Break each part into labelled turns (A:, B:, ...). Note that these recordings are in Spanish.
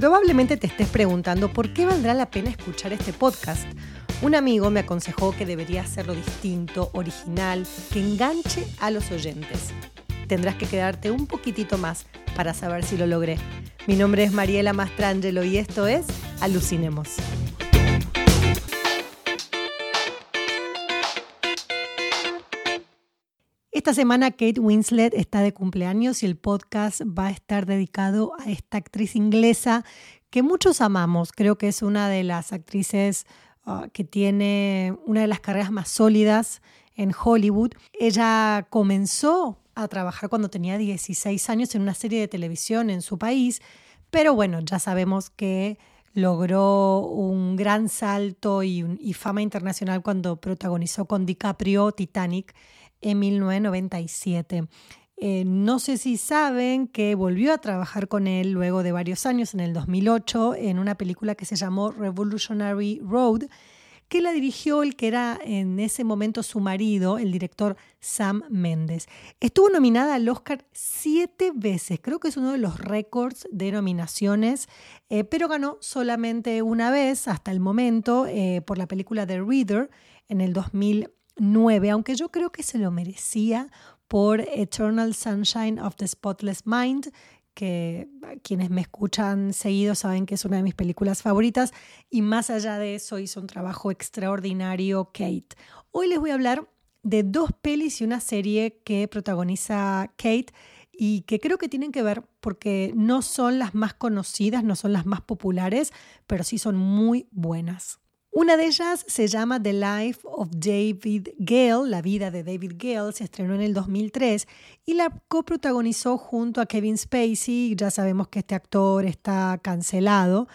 A: Probablemente te estés preguntando por qué valdrá la pena escuchar este podcast. Un amigo me aconsejó que debería hacerlo distinto, original, que enganche a los oyentes. Tendrás que quedarte un poquitito más para saber si lo logré. Mi nombre es Mariela Mastrangelo y esto es Alucinemos. Esta semana Kate Winslet está de cumpleaños y el podcast va a estar dedicado a esta actriz inglesa que muchos amamos. Creo que es una de las actrices uh, que tiene una de las carreras más sólidas en Hollywood. Ella comenzó a trabajar cuando tenía 16 años en una serie de televisión en su país, pero bueno, ya sabemos que logró un gran salto y fama internacional cuando protagonizó con DiCaprio Titanic en 1997. Eh, no sé si saben que volvió a trabajar con él luego de varios años, en el 2008, en una película que se llamó Revolutionary Road, que la dirigió el que era en ese momento su marido, el director Sam Mendes. Estuvo nominada al Oscar siete veces, creo que es uno de los récords de nominaciones, eh, pero ganó solamente una vez hasta el momento eh, por la película The Reader en el 2000 aunque yo creo que se lo merecía por Eternal Sunshine of the Spotless Mind, que quienes me escuchan seguido saben que es una de mis películas favoritas y más allá de eso hizo un trabajo extraordinario Kate. Hoy les voy a hablar de dos pelis y una serie que protagoniza Kate y que creo que tienen que ver porque no son las más conocidas, no son las más populares, pero sí son muy buenas. Una de ellas se llama The Life of David Gale, la vida de David Gale, se estrenó en el 2003 y la coprotagonizó junto a Kevin Spacey. Ya sabemos que este actor está cancelado.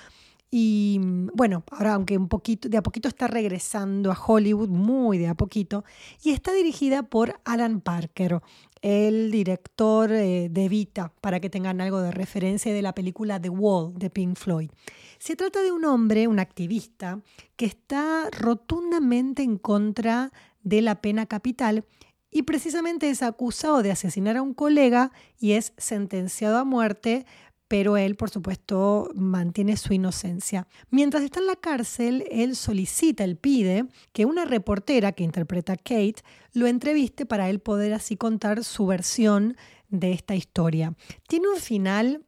A: Y bueno, ahora aunque un poquito, de a poquito está regresando a Hollywood, muy de a poquito, y está dirigida por Alan Parker, el director eh, de Vita, para que tengan algo de referencia de la película The Wall de Pink Floyd. Se trata de un hombre, un activista, que está rotundamente en contra de la pena capital y precisamente es acusado de asesinar a un colega y es sentenciado a muerte pero él, por supuesto, mantiene su inocencia. Mientras está en la cárcel, él solicita, él pide que una reportera que interpreta a Kate lo entreviste para él poder así contar su versión de esta historia. Tiene un final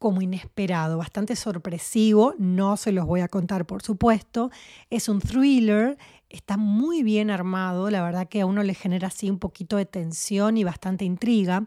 A: como inesperado, bastante sorpresivo, no se los voy a contar por supuesto, es un thriller, está muy bien armado, la verdad que a uno le genera así un poquito de tensión y bastante intriga,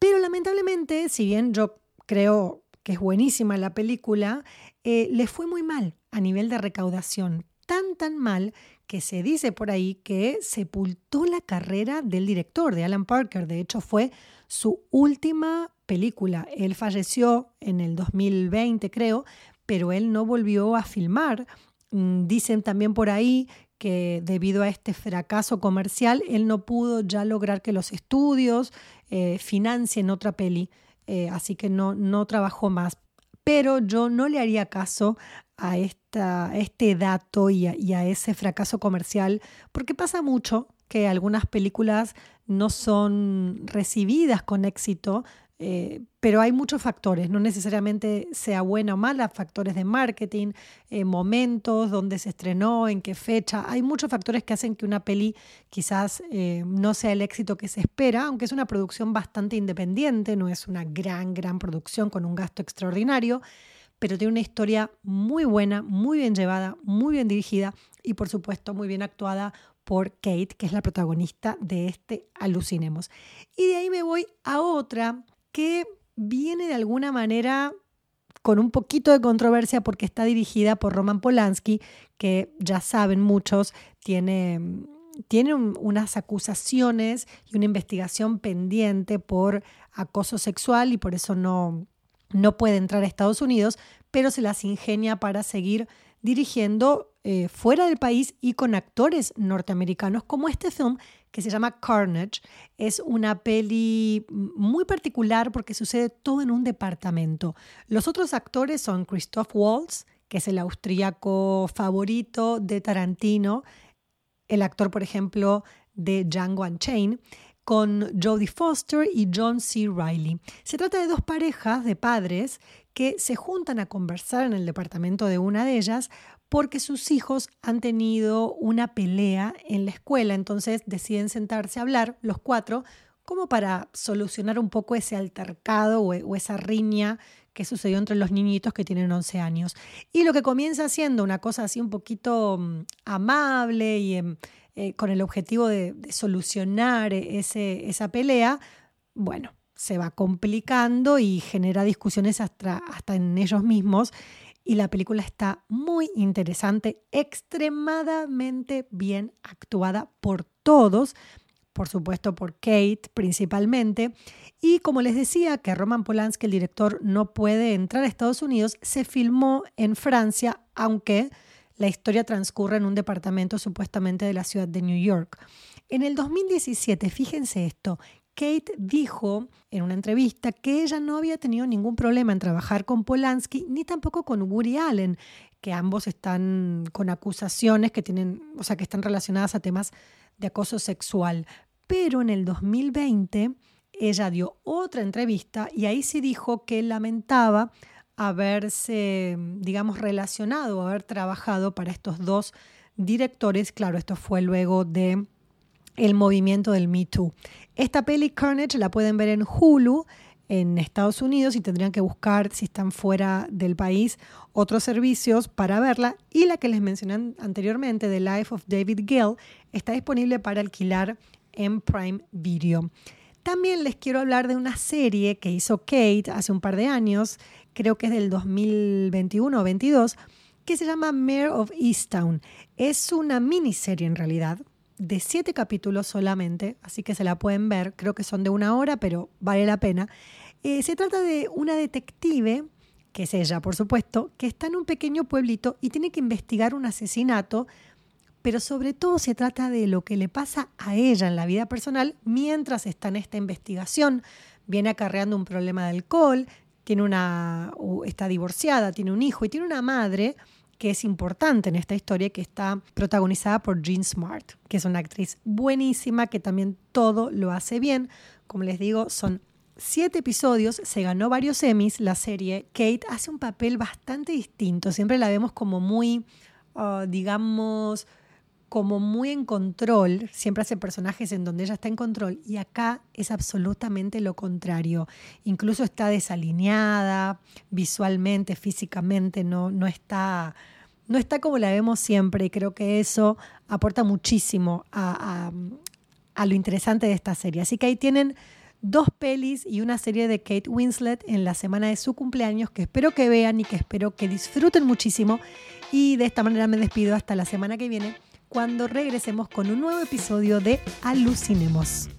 A: pero lamentablemente, si bien yo creo que es buenísima la película, eh, le fue muy mal a nivel de recaudación, tan tan mal que se dice por ahí que sepultó la carrera del director, de Alan Parker. De hecho, fue su última película. Él falleció en el 2020, creo, pero él no volvió a filmar. Mm, dicen también por ahí que debido a este fracaso comercial, él no pudo ya lograr que los estudios eh, financien otra peli. Eh, así que no, no trabajó más. Pero yo no le haría caso a, esta, este dato y a, ese fracaso comercial, porque pasa mucho que algunas películas no son recibidas con éxito eh, pero hay muchos factores, no necesariamente sea buena o mala, factores de marketing, eh, momentos, dónde se estrenó, en qué fecha. Hay muchos factores que hacen que una peli quizás eh, no sea el éxito que se espera, aunque es una producción bastante independiente, no es una gran, gran producción con un gasto extraordinario, pero tiene una historia muy buena, muy bien llevada, muy bien dirigida y por supuesto muy bien actuada por Kate, que es la protagonista de este Alucinemos. Y de ahí me voy a otra que viene de alguna manera con un poquito de controversia porque está dirigida por Roman Polanski, que ya saben muchos, tiene, tiene unas acusaciones y una investigación pendiente por acoso sexual y por eso no, no puede entrar a Estados Unidos, pero se las ingenia para seguir dirigiendo eh, fuera del país y con actores norteamericanos, como este film que se llama Carnage. Es una peli muy particular porque sucede todo en un departamento. Los otros actores son Christoph Waltz, que es el austríaco favorito de Tarantino, el actor, por ejemplo, de Django Unchained. Con Jodie Foster y John C. Riley. Se trata de dos parejas de padres que se juntan a conversar en el departamento de una de ellas porque sus hijos han tenido una pelea en la escuela, entonces deciden sentarse a hablar los cuatro como para solucionar un poco ese altercado o, esa riña que sucedió entre los niñitos que tienen 11 años. Y lo que comienza siendo una cosa así un poquito mm, amable y em, eh, con el objetivo de, solucionar ese, esa pelea, bueno, se va complicando y genera discusiones hasta, hasta en ellos mismos y la película está muy interesante, extremadamente bien actuada por todos, por supuesto por Kate principalmente. Y como les decía que Roman Polanski, el director, no puede entrar a Estados Unidos, se filmó en Francia, aunque la historia transcurre en un departamento supuestamente de la ciudad de New York. En el 2017, fíjense esto, Kate dijo en una entrevista que ella no había tenido ningún problema en trabajar con Polanski ni tampoco con Woody Allen, que ambos están con acusaciones que tienen, o sea, que están relacionadas a temas de acoso sexual. Pero en el 2020 ella dio otra entrevista y ahí sí dijo que lamentaba haberse, digamos, relacionado, haber trabajado para estos dos directores. Claro, esto fue luego de el movimiento del Me Too. Esta peli Carnage la pueden ver en Hulu en Estados Unidos y tendrían que buscar si están fuera del país otros servicios para verla y la que les mencioné anteriormente, The Life of David Gill, está disponible para alquilar en Prime Video. También les quiero hablar de una serie que hizo Kate hace un par de años, creo que es del 2021 o 22, que se llama Mayor of Easttown. Es una miniserie en realidad, de siete capítulos solamente, así que se la pueden ver, creo que son de una hora, pero vale la pena. Eh, se trata de una detective, que es ella, por supuesto, que está en un pequeño pueblito y tiene que investigar un asesinato, pero sobre todo se trata de lo que le pasa a ella en la vida personal mientras está en esta investigación. Viene acarreando un problema de alcohol, tiene una, está divorciada, tiene un hijo y tiene una madre que es importante en esta historia, que está protagonizada por Jean Smart, que es una actriz buenísima, que también todo lo hace bien. Como les digo, son siete episodios, se ganó varios Emmys la serie. Kate hace un papel bastante distinto, siempre la vemos como muy, ah, digamos, como muy en control, siempre hace personajes en donde ella está en control y acá es absolutamente lo contrario. Incluso está desalineada visualmente, físicamente, no, no está no está como la vemos siempre y creo que eso aporta muchísimo a, lo interesante de esta serie. Así que ahí tienen dos pelis y una serie de Kate Winslet en la semana de su cumpleaños que espero que vean y que espero que disfruten muchísimo. Y de esta manera me despido hasta la semana que viene cuando regresemos con un nuevo episodio de Alucinemos.